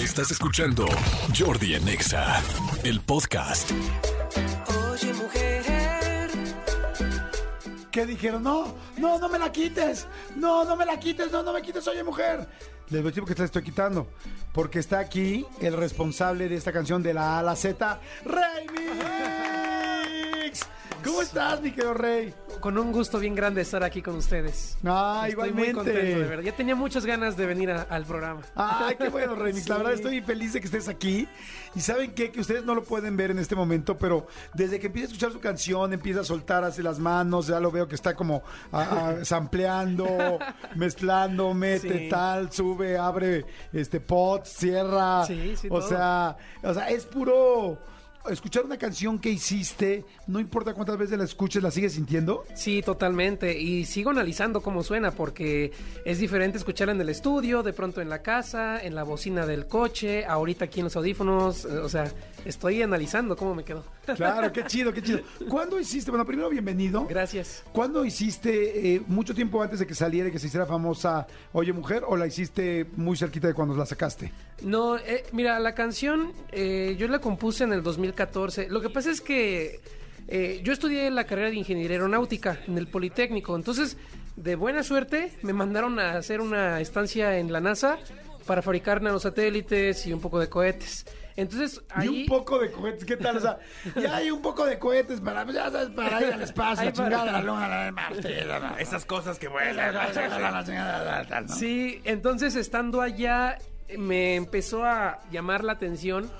Estás escuchando Jordi en Exa, el podcast. Oye, mujer, ¿Qué dijeron? No, no, no me la quites. No, no me la quites. No, no me quites. Oye, mujer. Les voy a decir porque te la estoy quitando. Porque está aquí el responsable de esta canción de la A a la Z, Rey Mix. ¿Cómo estás, mi querido Rey? Con un gusto bien grande estar aquí con ustedes. Ah, Estoy igualmente. muy contento, de verdad. Ya tenía muchas ganas de venir a- al programa. Ay, qué bueno, Remix. La Sí. verdad estoy feliz de que estés aquí. Y saben qué? que ustedes no lo pueden ver en este momento, pero desde que empieza a escuchar su canción, empieza a soltar así las manos, ya lo veo que está como sampleando, mezclando, mete Sí. tal, sube, abre este pot, cierra. Sí, sí, o todo. sea, o sea, es puro escuchar una canción que hiciste, no importa cuántas veces la escuches, la sigues sintiendo. Sí, totalmente. Y sigo analizando cómo suena porque es diferente escucharla en el estudio, de pronto en la casa, en la bocina del coche, ahorita aquí en los audífonos. O sea, estoy analizando cómo me quedó. Claro, qué chido, qué chido. ¿Cuándo hiciste? Bueno, primero bienvenido. Gracias. ¿Cuándo hiciste, eh, mucho tiempo antes de que saliera y que se hiciera famosa Oye Mujer, o la hiciste muy cerquita de cuando la sacaste? No, eh, mira, la canción eh, yo la compuse en el 2014. Lo que pasa es que eh, yo estudié la carrera de ingeniería aeronáutica en el Politécnico. Entonces, de buena suerte, me mandaron a hacer una estancia en la NASA para fabricar nanosatélites y un poco de cohetes. Entonces, ahí... Y un poco de cohetes, ¿qué tal? O sea, ya hay un poco de cohetes para, ya sabes, para ir al espacio, la chingada, para- la luna, la de Marte, la- la- Esas cosas que vuelan. Sí, entonces estando allá me empezó a llamar la atención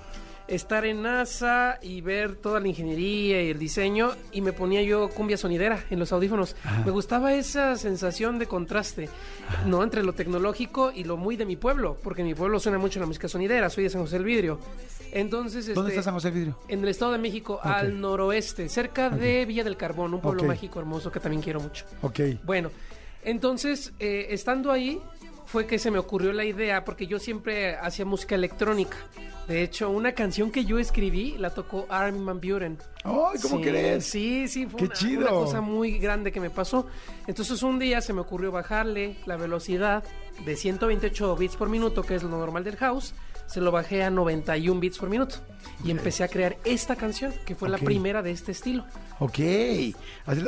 estar en NASA y ver toda la ingeniería y el diseño y me ponía yo cumbia sonidera en los audífonos. Me gustaba esa sensación de contraste, ¿no? Entre lo tecnológico y lo muy de mi pueblo, porque en mi pueblo suena mucho la música sonidera, soy de San José del Vidrio. Entonces, ¿Dónde este, está San José Vidrio? En el Estado de México, al noroeste, cerca de Villa del Carbón, un pueblo mágico hermoso que también quiero mucho. Ok. Bueno, entonces, eh, estando ahí, fue que se me ocurrió la idea, porque yo siempre hacía música electrónica. De hecho, una canción que yo escribí la tocó Armin Van Buren. ¡Ay, cómo Sí, crees! Sí, sí, fue ¡Qué una, chido! una cosa muy grande que me pasó. Entonces, un día se me ocurrió bajarle la velocidad de 128 bits por minuto, que es lo normal del house, se lo bajé a 91 bits por minuto. Y empecé a crear esta canción, que fue la primera de este estilo. Ok.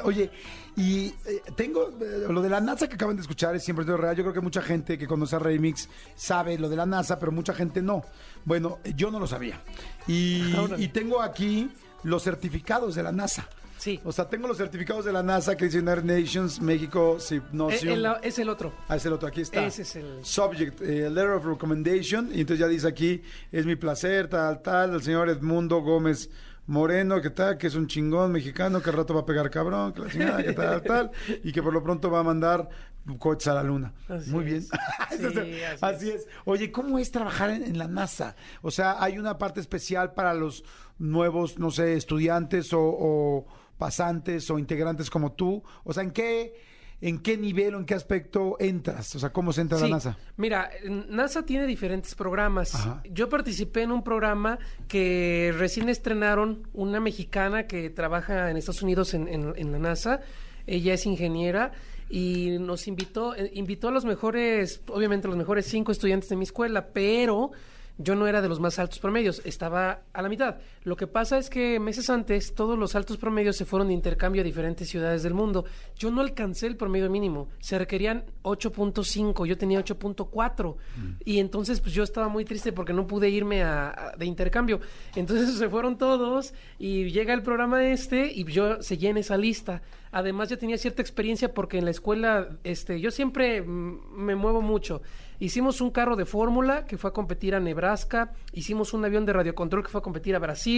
Oye, y eh, tengo eh, lo de la NASA que acaban de escuchar, es siempre real. Yo creo que mucha gente que conoce a Remix sabe lo de la NASA, pero mucha gente no. Bueno, yo no lo sabía. Y, y tengo aquí los certificados de la NASA. Sí. O sea, tengo los certificados de la NASA que dicen United Nations, México, Eh, Hypnosium. el- es el otro. Ah, es el otro, aquí está. Ese es el- Subject, eh, Letter of Recommendation. Y entonces ya dice aquí, es mi placer, tal, tal, el señor Edmundo Gómez Moreno, que tal, que es un chingón mexicano, que al rato va a pegar cabrón, que la chingada, que tal, tal, y que por lo pronto va a mandar cohetes a la luna. Así Muy bien. es. Entonces, Sí, así, así es. Oye, ¿cómo es trabajar en, en la NASA? O sea, ¿hay una parte especial para los nuevos, no sé, estudiantes o, o pasantes o integrantes como tú? O sea, ¿en qué, en qué nivel o en qué aspecto entras? O sea, ¿cómo se entra a la NASA? Mira, NASA tiene diferentes programas. Ajá. Yo participé en un programa que recién estrenaron una mexicana que trabaja en Estados Unidos en, en- en la NASA. Ella es ingeniera y nos invitó, eh, invitó a los mejores, obviamente los mejores cinco estudiantes de mi escuela, pero yo no era de los más altos promedios, estaba a la mitad. Lo que pasa es que meses antes todos los altos promedios se fueron de intercambio a diferentes ciudades del mundo. Yo no alcancé el promedio mínimo, se requerían 8.5, yo tenía 8.4 y entonces pues yo estaba muy triste porque no pude irme a, a- de intercambio. Entonces se fueron todos y llega el programa este y yo seguí en esa lista. Además ya tenía cierta experiencia porque en la escuela este yo siempre mm, me muevo mucho. Hicimos un carro de fórmula que fue a competir a Nebraska, hicimos un avión de radiocontrol que fue a competir a Brasil,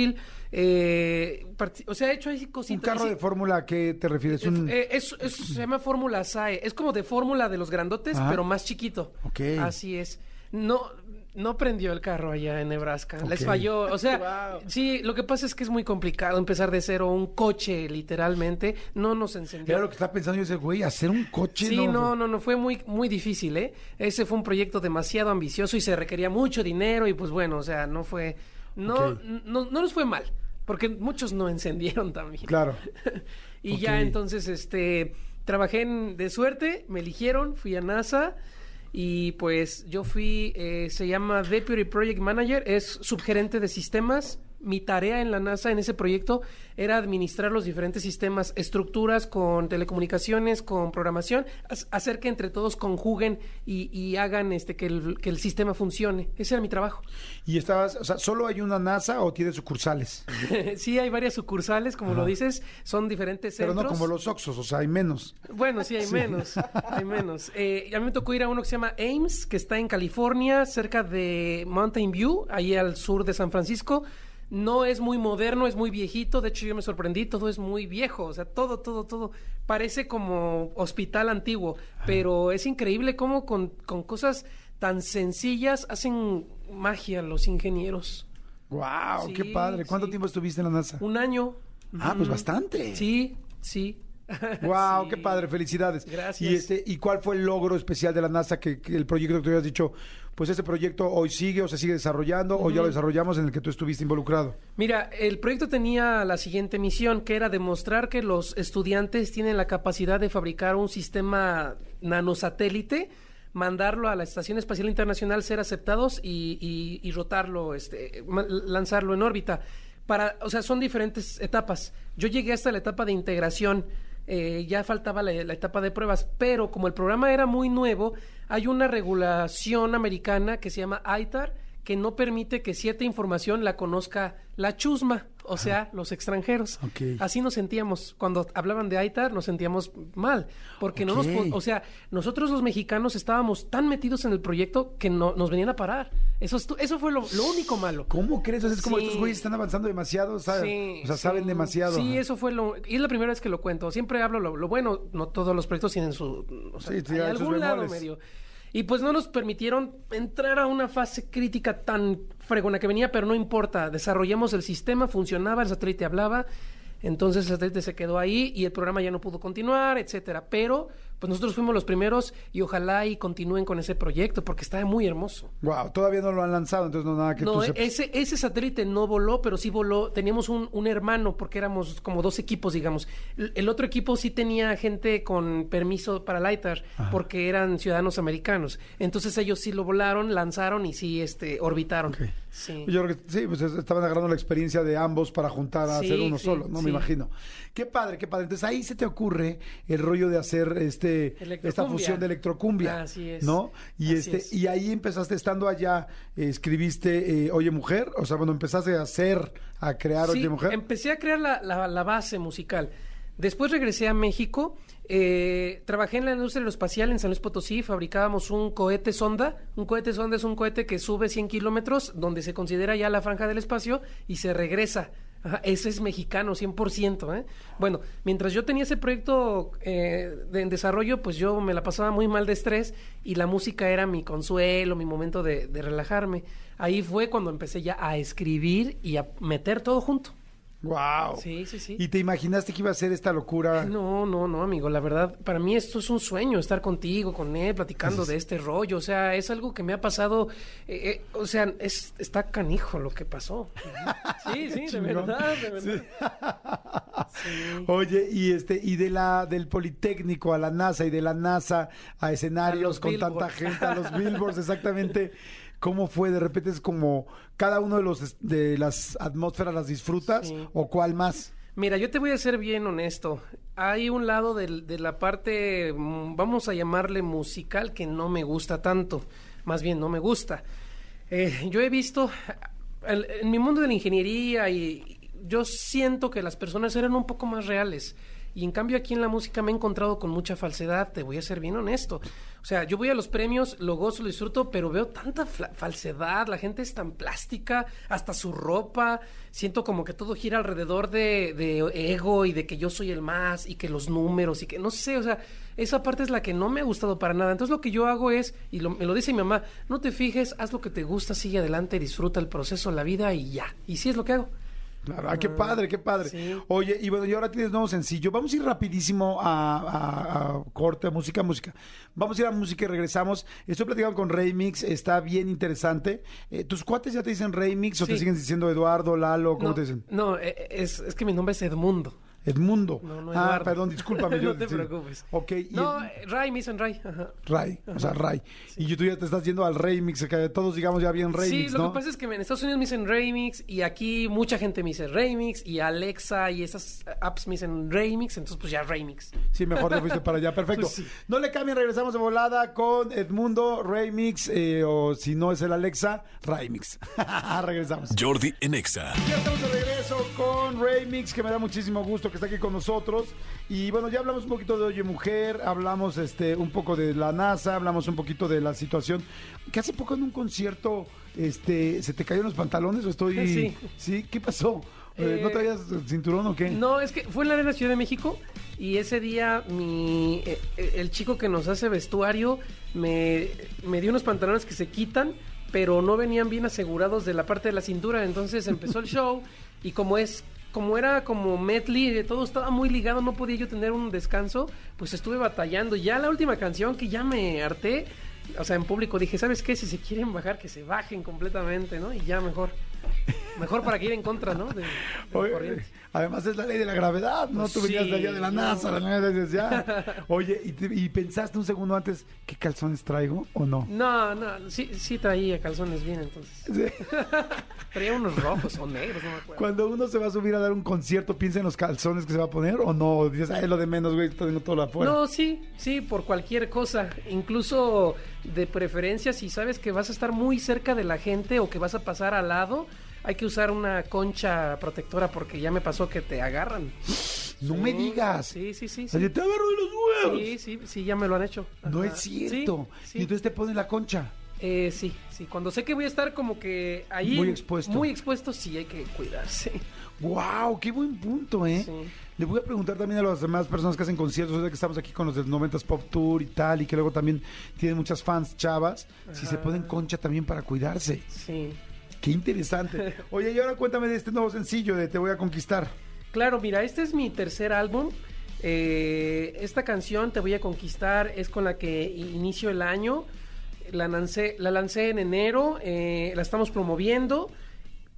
eh, o sea, he hecho ahí ¿Un cositas. carro así. de fórmula a qué te refieres? Un... Eh, es- es- se llama Fórmula SAE. Es como de fórmula de los grandotes, Ajá. pero más chiquito. Ok. Así es. No, no prendió el carro allá en Nebraska. Les falló. O sea, sí, lo que pasa es que es muy complicado empezar de cero un coche, literalmente. No nos encendió. Era lo que estaba pensando yo, ese güey, hacer un coche. Sí, no, no, no, fue muy, muy difícil, ¿eh? Ese fue un proyecto demasiado ambicioso y se requería mucho dinero y pues bueno, o sea, no fue, no, no, no nos fue mal, porque muchos no encendieron también. Claro. y ya entonces, este, trabajé en- de suerte, me eligieron, fui a NASA y pues yo fui, eh, se llama Deputy Project Manager, es subgerente de sistemas. Mi tarea en la NASA, en ese proyecto, era administrar los diferentes sistemas, estructuras con telecomunicaciones, con programación, hacer que entre todos conjuguen y, y hagan este que el, que el sistema funcione. Ese era mi trabajo. Y estabas, o sea, ¿solo hay una NASA o tiene sucursales? sí, hay varias sucursales, como lo dices, son diferentes Pero centros. no como los Oxos, o sea, hay menos. Bueno, sí, hay menos, hay menos. Eh, a mí me tocó ir a uno que se llama Ames, que está en California, cerca de Mountain View, ahí al sur de San Francisco. No es muy moderno, es muy viejito. De hecho, yo me sorprendí, todo es muy viejo. O sea, todo, todo, todo. Parece como hospital antiguo. Pero es increíble cómo con, con cosas tan sencillas hacen magia los ingenieros. ¡Wow! ¡Qué padre! ¿Cuánto sí. tiempo estuviste en la NASA? Un año. Ah, pues bastante. Sí, sí. ¡Wow! Sí. ¡Qué padre! ¡Felicidades! Gracias. ¿Y, este, ¿Y cuál fue el logro especial de la NASA que, que el proyecto que tú habías dicho, pues este proyecto hoy sigue o se sigue desarrollando o ya lo desarrollamos en el que tú estuviste involucrado? Mira, el proyecto tenía la siguiente misión, que era demostrar que los estudiantes tienen la capacidad de fabricar un sistema nanosatélite, mandarlo a la Estación Espacial Internacional, ser aceptados y, y- y rotarlo, este, lanzarlo en órbita. Para, o sea, son diferentes etapas. Yo llegué hasta la etapa de integración, eh, ya faltaba la, la etapa de pruebas, pero como el programa era muy nuevo, hay una regulación americana que se llama ITAR, que no permite que cierta información la conozca la chusma, o sea, los extranjeros. Así nos sentíamos. Cuando hablaban de ITAR nos sentíamos mal, porque no nos... O sea, nosotros los mexicanos estábamos tan metidos en el proyecto que no, nos venían a parar. Eso, eso fue lo, lo único malo. ¿Cómo crees? Es como Sí. estos güeyes están avanzando demasiado, ¿sabes? Sí, o sea, sí. saben demasiado. Sí, eso fue lo... Y es la primera vez que lo cuento. Siempre hablo lo, lo bueno. No todos los proyectos tienen su... O sea, hay algún lado medio. Y pues no nos permitieron entrar a una fase crítica tan fregona que venía, pero no importa. Desarrollamos el sistema, funcionaba, el satélite hablaba. Entonces el satélite se quedó ahí y el programa ya no pudo continuar, etcétera. Pero pues nosotros fuimos los primeros y ojalá y continúen con ese proyecto porque está muy hermoso. Wow, todavía no lo han lanzado, entonces no nada que No, tú ese, ese satélite no voló, pero sí voló. Teníamos un, un hermano, porque éramos como dos equipos, digamos. El, el otro equipo sí tenía gente con permiso para el ITAR, porque eran ciudadanos americanos. Entonces ellos sí lo volaron, lanzaron y sí este, orbitaron. Sí. Yo creo que sí, pues es- estaban agarrando la experiencia de ambos para juntar a Sí, hacer uno sí, solo, ¿no? Me imagino. Qué padre, qué padre. Entonces ahí se te ocurre el rollo de hacer este esta Electrocumbia. fusión de electrocumbia. Así es. ¿No? Y Así este es. y ahí empezaste estando allá, eh, escribiste eh, Oye Mujer, o sea, bueno, empezaste a hacer, a crear Sí, Oye Mujer. empecé a crear la, la- la base musical. Después regresé a México. eh, trabajé en la industria aeroespacial en San Luis Potosí. Fabricábamos un cohete sonda. Un cohete sonda es un cohete que sube 100 kilómetros, donde se considera ya la franja del espacio y se regresa. Ajá, es mexicano, 100%. ¿eh? Bueno, mientras yo tenía ese proyecto eh, en desarrollo, pues yo me la pasaba muy mal de estrés y la música era mi consuelo, mi momento de, de relajarme. Ahí fue cuando empecé ya a escribir y a meter todo junto. Wow. Sí, sí, sí. ¿Y te imaginaste que iba a ser esta locura? No, no, no, amigo. La verdad, para mí esto es un sueño, estar contigo, con él, platicando de este rollo. O sea, es algo que me ha pasado. eh, eh, o sea, es, está canijo lo que pasó. Sí, sí, de verdad, de verdad. Sí. Oye, y este, y de la, del Politécnico a la NASA y de la NASA a escenarios con tanta gente, a los billboards, exactamente. ¿Cómo fue? De repente es como cada uno de los de las atmósferas las disfrutas Sí. o cuál más. Mira, yo te voy a ser bien honesto. Hay un lado de la parte, mm, vamos a llamarle musical, que no me gusta tanto. Más bien, no me gusta. Eh, yo he visto, en mi mundo de la ingeniería, y yo siento que las personas eran un poco más reales. Y en cambio aquí en la música me he encontrado con mucha falsedad, te voy a ser bien honesto. O sea, yo voy a los premios, lo gozo, lo disfruto, pero veo tanta falsedad, la gente es tan plástica, hasta su ropa, siento como que todo gira alrededor de, de ego y de que yo soy el más y que los números y que no sé, o sea, esa parte es la que no me ha gustado para nada. Entonces lo que yo hago es, y lo- me lo dice mi mamá, no te fijes, haz lo que te gusta, sigue adelante, disfruta el proceso, la vida y ya. Y sí es lo que hago. Claro, ah, qué padre, qué padre. sí. Oye, y bueno, y ahora tienes nuevo sencillo. Vamos a ir rapidísimo a, a- a corte, música, música. Vamos a ir a música y regresamos. Estoy platicando con Remix, está bien interesante. Eh, ¿Tus cuates ya te dicen Remix o te siguen diciendo Eduardo, Lalo? ¿Cómo no, te dicen? No, eh, es, es que mi nombre es Edmundo. Edmundo. No, no, ah, perdón, discúlpame. yo- No te sí. preocupes. Ok, y No, el- Ray, me dicen Ray. Ajá. Ray, o sea, Ray. Y tú ya te estás yendo al remix, que todos digamos ya bien remix, sí, lo ¿no? que pasa es que en Estados Unidos me dicen Remix y aquí mucha gente me dice Remix y Alexa y esas apps me dicen Remix, entonces pues ya Remix. Sí, mejor te fuiste para allá. Perfecto. Pues sí. No le cambien, regresamos de volada con Edmundo Remix, eh, o si no es el Alexa, Remix. regresamos. Jordi en Exa. Ya estamos de regreso con Remix, que me da muchísimo gusto que está aquí con nosotros. Y bueno, ya hablamos un poquito de Oye Mujer, hablamos este un poco de la NASA, hablamos un poquito de la situación. Que hace poco en un concierto, este, ¿se te cayeron los pantalones o estoy...? Sí. ¿Sí? ¿Qué pasó? Eh, ¿No Eh, traías cinturón o qué? No, es que fue en la Arena Ciudad de México y ese día mi eh, eh, el chico que nos hace vestuario me, me dio unos pantalones que se quitan, pero no venían bien asegurados de la parte de la cintura, entonces empezó el show y como es como era como medley, de todo estaba muy ligado, no podía yo tener un descanso, pues estuve batallando. Ya la última canción que ya me harté, o sea, en público dije, ¿sabes qué? Si se quieren bajar, que se bajen completamente, ¿no? Y ya mejor. Mejor para que ir en contra, ¿no? De, de la Oye, corriente. además es la ley de la gravedad, ¿no? Pues Tú venías de allá de la no. NASA, la nada dices, ya. Oye, ¿y, te- y pensaste un segundo antes, ¿qué calzones traigo o no? No, no, sí, sí traía calzones bien entonces. Sí. Traía unos rojos o negros, no me acuerdo. Cuando uno se va a subir a dar un concierto, ¿piensa en los calzones que se va a poner o no? O dices, ay, lo de menos, güey, tengo todo afuera. No, sí, sí, por cualquier cosa. Incluso de preferencia, si sabes que vas a estar muy cerca de la gente o que vas a pasar al lado, hay que usar una concha protectora porque ya me pasó que te agarran. No Sí, me digas. Sí, sí, sí. Sí, te agarro de los huevos. sí, sí, sí, ya me lo han hecho. No es cierto. Sí. Y entonces te ponen la concha. Eh, sí, sí. Cuando sé que voy a estar como que ahí. Muy expuesto. Muy expuesto, sí, hay que cuidarse. ¡Wow! ¡Qué buen punto, eh! Sí. Le voy a preguntar también a las demás personas que hacen conciertos, que estamos aquí con los del 90s Pop Tour y tal, y que luego también tienen muchas fans chavas, si se ponen concha también para cuidarse. Sí. ¡Qué interesante! Oye, y ahora cuéntame de este nuevo sencillo de Te voy a conquistar. Claro, mira, este es mi tercer álbum. Eh, esta canción, Te voy a conquistar, es con la que inicio el año. La lancé, la lancé en enero, eh, la estamos promoviendo,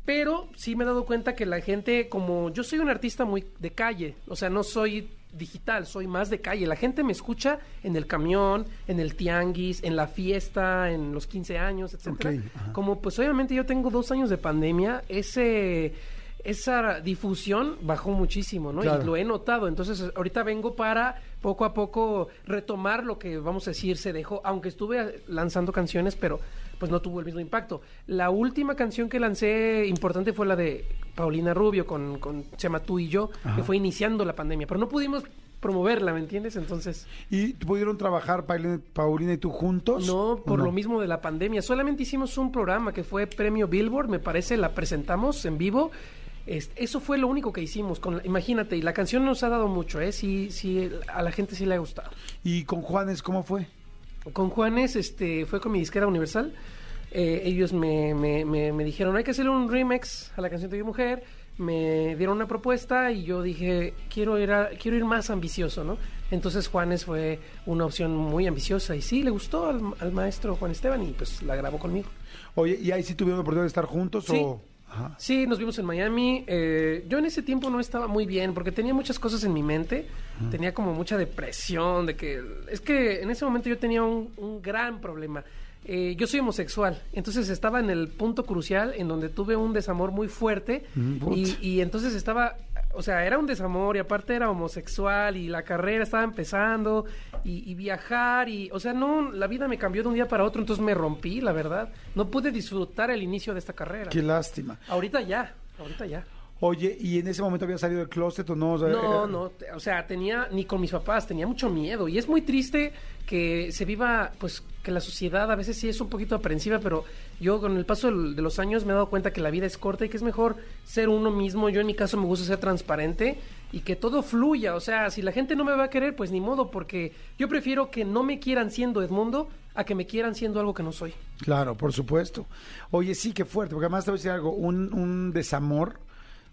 pero sí me he dado cuenta que la gente, como yo soy un artista muy de calle, o sea, no soy digital, soy más de calle. La gente me escucha en el camión, en el tianguis, en la fiesta, en los 15 años, etcétera. Como pues obviamente yo tengo dos años de pandemia, ese esa difusión bajó muchísimo, ¿no? Claro. Y lo he notado. Entonces, ahorita vengo para poco a poco retomar lo que, vamos a decir, se dejó, aunque estuve lanzando canciones, pero pues no tuvo el mismo impacto. La última canción que lancé importante fue la de Paulina Rubio con, con se llama Tú y yo, Ajá. que fue iniciando la pandemia, pero no pudimos promoverla, ¿me entiendes? Entonces, ¿Y pudieron trabajar Paulina, y tú juntos? no, ¿O por lo mismo de la pandemia. Solamente hicimos un programa que fue Premio Billboard, me parece, la presentamos en vivo. Este, eso fue lo único que hicimos. Con, la- imagínate, y la canción nos ha dado mucho, ¿eh? Sí, sí, a la gente sí le ha gustado. ¿Y con Juanes cómo fue? Con Juanes, este, fue con mi disquera Universal. Eh, ellos me, me, me, me dijeron, hay que hacerle un remix a la canción de mi mujer. Me dieron una propuesta y yo dije, quiero ir, a- quiero ir más ambicioso, ¿no? Entonces Juanes fue una opción muy ambiciosa y sí, le gustó al, al maestro Juan Esteban y pues la grabó conmigo. Oye, ¿y ahí sí tuvieron la oportunidad de estar juntos Sí. o...? Ajá. Sí, nos vimos en Miami. Eh, yo en ese tiempo no estaba muy bien porque tenía muchas cosas en mi mente. Tenía como mucha depresión de que... Es que en ese momento yo tenía un, un gran problema. Eh, yo soy homosexual, entonces estaba en el punto crucial en donde tuve un desamor muy fuerte Mm, y entonces estaba, o sea, era un desamor y aparte era homosexual y la carrera estaba empezando y, y viajar y, o sea, no, la vida me cambió de un día para otro, entonces me rompí, la verdad. No pude disfrutar el inicio de esta carrera. Qué lástima. Ahorita ya, ahorita ya. Oye, ¿y en ese momento había salido del closet o no? O sea, No, no, o sea, tenía, ni con mis papás, tenía mucho miedo. Y es muy triste que se viva, pues, que la sociedad a veces sí es un poquito aprensiva, pero yo con el paso de los años me he dado cuenta que la vida es corta y que es mejor ser uno mismo. Yo en mi caso me gusta ser transparente y que todo fluya. O sea, si la gente no me va a querer, pues ni modo, porque yo prefiero que no me quieran siendo Edmundo a que me quieran siendo algo que no soy. Claro, por supuesto. Oye, sí, qué fuerte, porque además te voy a decir algo, un, un desamor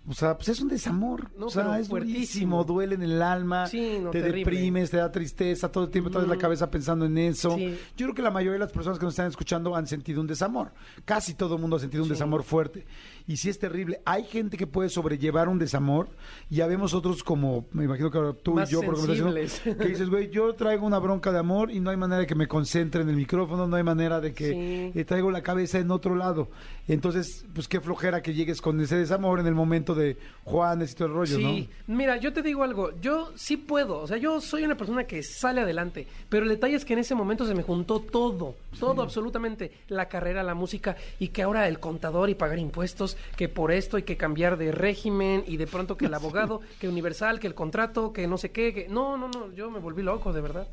o sea, pues es un desamor. No, o sea, es durísimo, fuertísimo. duele en el alma, Sí, no, te terrible. deprimes, te da tristeza, todo el tiempo traes la Mm. cabeza pensando en eso. Sí. Yo creo que la mayoría de las personas que nos están escuchando han sentido un desamor. Casi todo el mundo ha sentido un desamor fuerte. Y sí es terrible. Hay gente que puede sobrellevar un desamor. y Ya vemos otros como, me imagino que ahora tú Más y yo, por sensibles. que dices, güey, yo traigo una bronca de amor y no hay manera de que me concentre en el micrófono, no hay manera de que eh, traigo la cabeza en otro lado. Entonces, pues qué flojera que llegues con ese desamor en el momento de Juanes y todo el rollo, Sí, mira, yo te digo algo, yo sí puedo, o sea, yo soy una persona que sale adelante, pero el detalle es que en ese momento se me juntó todo, todo absolutamente, la carrera, la música, y que ahora el contador y pagar impuestos, que por esto hay que cambiar de régimen, y de pronto que el abogado, que universal, que el contrato, que no sé qué, que... No, no, no, yo me volví loco, de verdad.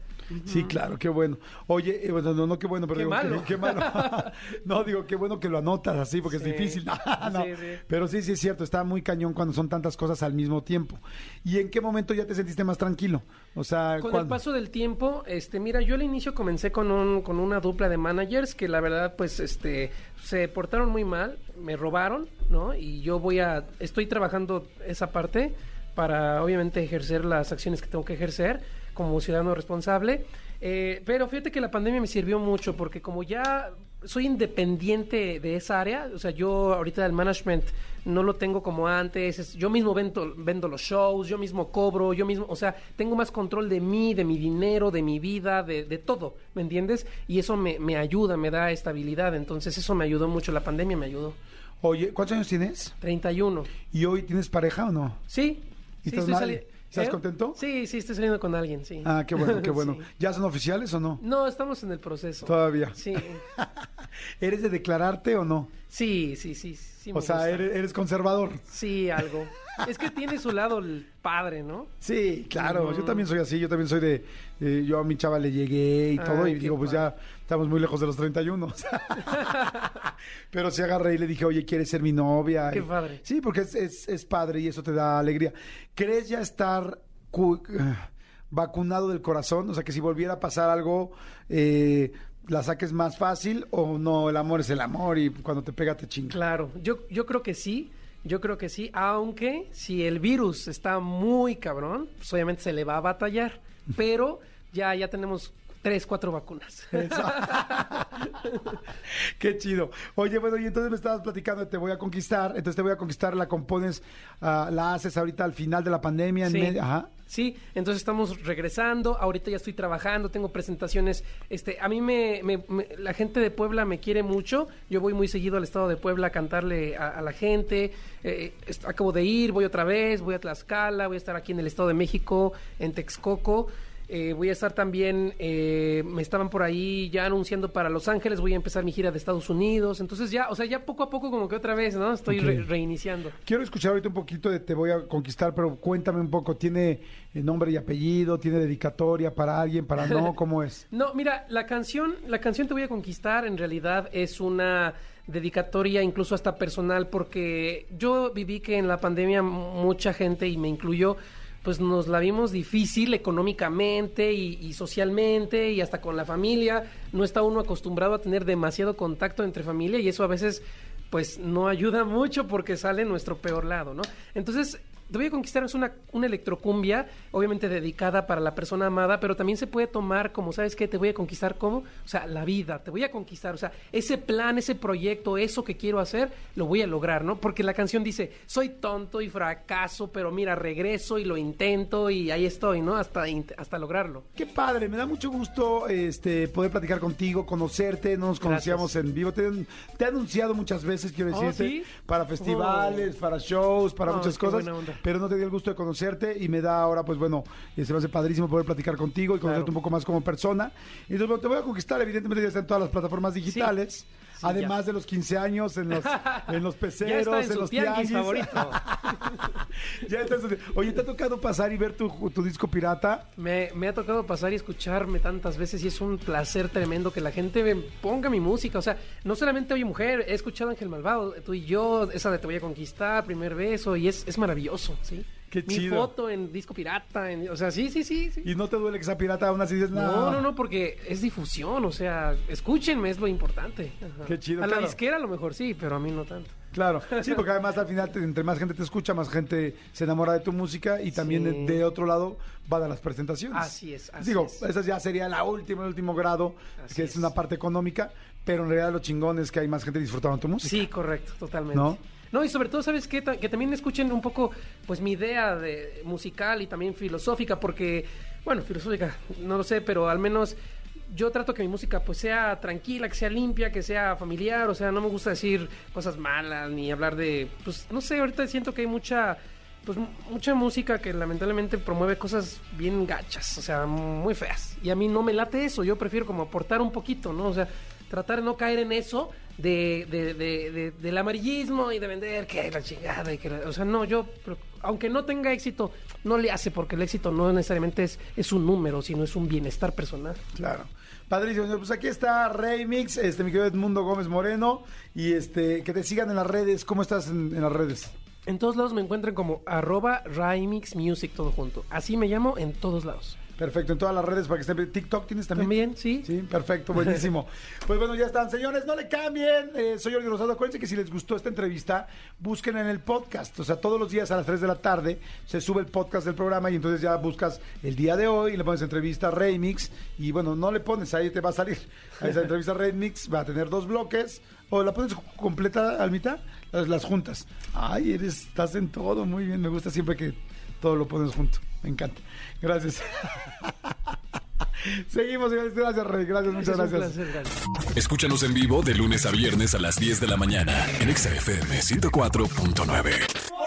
Sí, claro, qué bueno. Oye, eh, bueno, no, no, qué bueno, pero Qué digo, malo. Qué, qué malo. no, digo, qué bueno que lo anotas así, porque Sí. es difícil. No, Sí, sí. Pero sí, sí es cierto, está muy cañón cuando son tantas cosas al mismo tiempo. ¿Y en qué momento ya te sentiste más tranquilo? O sea, Con el paso del tiempo, este, mira, yo al inicio comencé con un, con una dupla de managers que la verdad, pues, este, se portaron muy mal, me robaron, ¿no? Y yo voy a, estoy trabajando esa parte para, obviamente, ejercer las acciones que tengo que ejercer como ciudadano responsable. Eh, pero fíjate que la pandemia me sirvió mucho porque como ya soy independiente de esa área, o sea, yo ahorita el management no lo tengo como antes, es- yo mismo vendo, vendo los shows, yo mismo cobro, yo mismo, o sea, tengo más control de mí, de mi dinero, de mi vida, de, de todo, ¿me entiendes? Y eso me, me ayuda, me da estabilidad, entonces eso me ayudó mucho, la pandemia me ayudó. Oye, ¿cuántos años tienes? 31. ¿Y hoy tienes pareja o no? Sí. ¿Y sí, estás estoy ¿Estás ¿Eh? contento? Sí, sí, estoy saliendo con alguien, sí. Ah, qué bueno, qué bueno. Sí. ¿Ya son oficiales o no? No, estamos en el proceso. Todavía. Sí. ¿Eres de declararte o no? Sí, sí, sí, sí. o sea, eres, eres conservador. Sí, algo. Es que tiene su lado el padre, ¿no? Sí, claro, yo también soy así, yo también soy de, eh, yo a mi chava le llegué y Ah, todo, y digo, pues ya estamos muy lejos de los 31. o sea. Pero sí agarré y le dije, oye, ¿quieres ser mi novia? Qué Y- padre. Sí, porque es, es, es padre y eso te da alegría. ¿Crees ya estar eh, vacunado del corazón? O sea, que si volviera a pasar algo, eh, la saques más fácil o no, el amor es el amor y cuando te pega te chinga. Claro, yo, yo creo que sí. Yo creo que sí, aunque si el virus está muy cabrón, pues obviamente se le va a batallar. Pero ya, ya tenemos tres, cuatro vacunas. Qué chido. Oye, bueno, y entonces me estabas platicando de Te Voy a Conquistar. Entonces Te Voy a Conquistar la compones, ah, la haces ahorita al final de la pandemia. En Sí. medio- Ajá. Sí, entonces estamos regresando, ahorita ya estoy trabajando, tengo presentaciones, este, a mí me, me- me- la gente de Puebla me quiere mucho, yo voy muy seguido al estado de Puebla a cantarle a, a la gente, eh, acabo de ir, voy otra vez, voy a Tlaxcala, voy a estar aquí en el estado de México, en Texcoco, eh, voy a estar también, eh, me estaban por ahí ya anunciando para Los Ángeles, voy a empezar mi gira de Estados Unidos, entonces ya, o sea, ya poco a poco como que otra vez, ¿no? Estoy re- reiniciando. Quiero escuchar ahorita un poquito de Te Voy a Conquistar, pero cuéntame un poco. ¿Tiene eh, nombre y apellido? ¿Tiene dedicatoria para alguien? ¿Para no? ¿Cómo es? No, mira, la canción, la canción Te voy a conquistar en realidad es una dedicatoria incluso hasta personal porque yo viví que en la pandemia mucha gente y me incluyó pues nos la vimos difícil económicamente y, socialmente y hasta con la familia. No está uno acostumbrado a tener demasiado contacto entre familia y eso a veces pues no ayuda mucho porque sale nuestro peor lado, ¿no? Entonces, Te voy a conquistar es una, una electrocumbia, obviamente dedicada para la persona amada, pero también se puede tomar como, ¿sabes qué? Te voy a conquistar como, o sea, la vida, te voy a conquistar, o sea, ese plan, ese proyecto, eso que quiero hacer, lo voy a lograr, ¿no? Porque la canción dice, soy tonto y fracaso, pero mira, regreso y lo intento y ahí estoy, ¿no? Hasta, hasta lograrlo. Qué padre, me da mucho gusto este poder platicar contigo, conocerte, no nos conocíamos en vivo. Te, te he anunciado muchas veces, quiero Oh, decirte, ¿sí? para festivales, para shows, para Oh, muchas cosas, buena onda. Pero no te di el gusto de conocerte y me da ahora, pues bueno, eh, se me hace padrísimo poder platicar contigo y conocerte Claro. un poco más como persona. Y entonces, bueno, te voy a conquistar, evidentemente ya está en todas las plataformas digitales. Sí, Además de los 15 años en los, en los peceros, Ya está en en los tianguis favorito. Ya está en Oye, ¿te ha tocado pasar y ver tu, tu disco pirata? Me, me ha tocado pasar y escucharme tantas veces y es un placer tremendo que la gente me ponga mi música. O sea, no solamente Oye Mujer, he escuchado Ángel Malvado, tú y yo, esa de Te voy a conquistar, primer beso, y es, es maravilloso, ¿sí? Qué mi chido. foto en disco pirata, en- o sea, sí, sí, sí, sí. Y no te duele que sea pirata, aún así dices, No, no, no, porque es difusión, o sea, escúchenme, es lo importante. Ajá. Qué chido, A claro. la disquera a lo mejor sí, pero a mí no tanto. Claro, sí, porque además al final te- entre más gente te escucha, más gente se enamora de tu música y también Sí. de, de otro lado van a las presentaciones. Así es, así Digo, es. esa ya sería la última, el último grado, Así que es, es. una parte económica, pero en realidad lo chingón es que hay más gente disfrutando tu música. Sí, correcto, totalmente. ¿No? ¿No? y sobre todo, ¿sabes qué? Que también escuchen un poco, pues, mi idea de musical y también filosófica, porque, bueno, filosófica, no lo sé, pero al menos yo trato que mi música, pues, sea tranquila, que sea limpia, que sea familiar, o sea, no me gusta decir cosas malas, ni hablar de, pues, no sé, ahorita siento que hay mucha, pues, mucha música que lamentablemente promueve cosas bien gachas, o sea, muy feas, y a mí no me late eso, yo prefiero como aportar un poquito, ¿no? O sea, tratar de no caer en eso de, de- de- de- del amarillismo y de vender que la chingada y que la- o sea no yo aunque no tenga éxito no le hace porque el éxito no necesariamente es, es un número sino es un bienestar personal Claro. Padrísimo. Pues aquí está Remix, este, mi querido Edmundo Gómez Moreno, y este, que te sigan en las redes. ¿Cómo estás en, en las redes? en todos lados me encuentran como arroba Rymix Music todo junto así me llamo en todos lados Perfecto, en todas las redes para que estén. TikTok tienes también. también sí Sí, perfecto, buenísimo. Pues bueno, ya están. Señores, no le cambien. Eh, soy Jordi Rosado. Acuérdense que si les gustó esta entrevista, busquen en el podcast. O sea, todos los días a las 3 de la tarde se sube el podcast del programa y entonces ya buscas el día de hoy y le pones entrevista Remix. Y bueno, no le pones, ahí te va a salir. A esa entrevista Remix va a tener dos bloques. O la pones completa al mitad, las, las juntas. Ay, eres, estás en todo, muy bien. Me gusta siempre que todo lo pones junto. Me encanta. Gracias. Seguimos, señores. Gracias, Rey. Gracias, muchas gracias. placer, gracias. Escúchanos en vivo de lunes a viernes a las 10 de la mañana en Exa FM 104.9.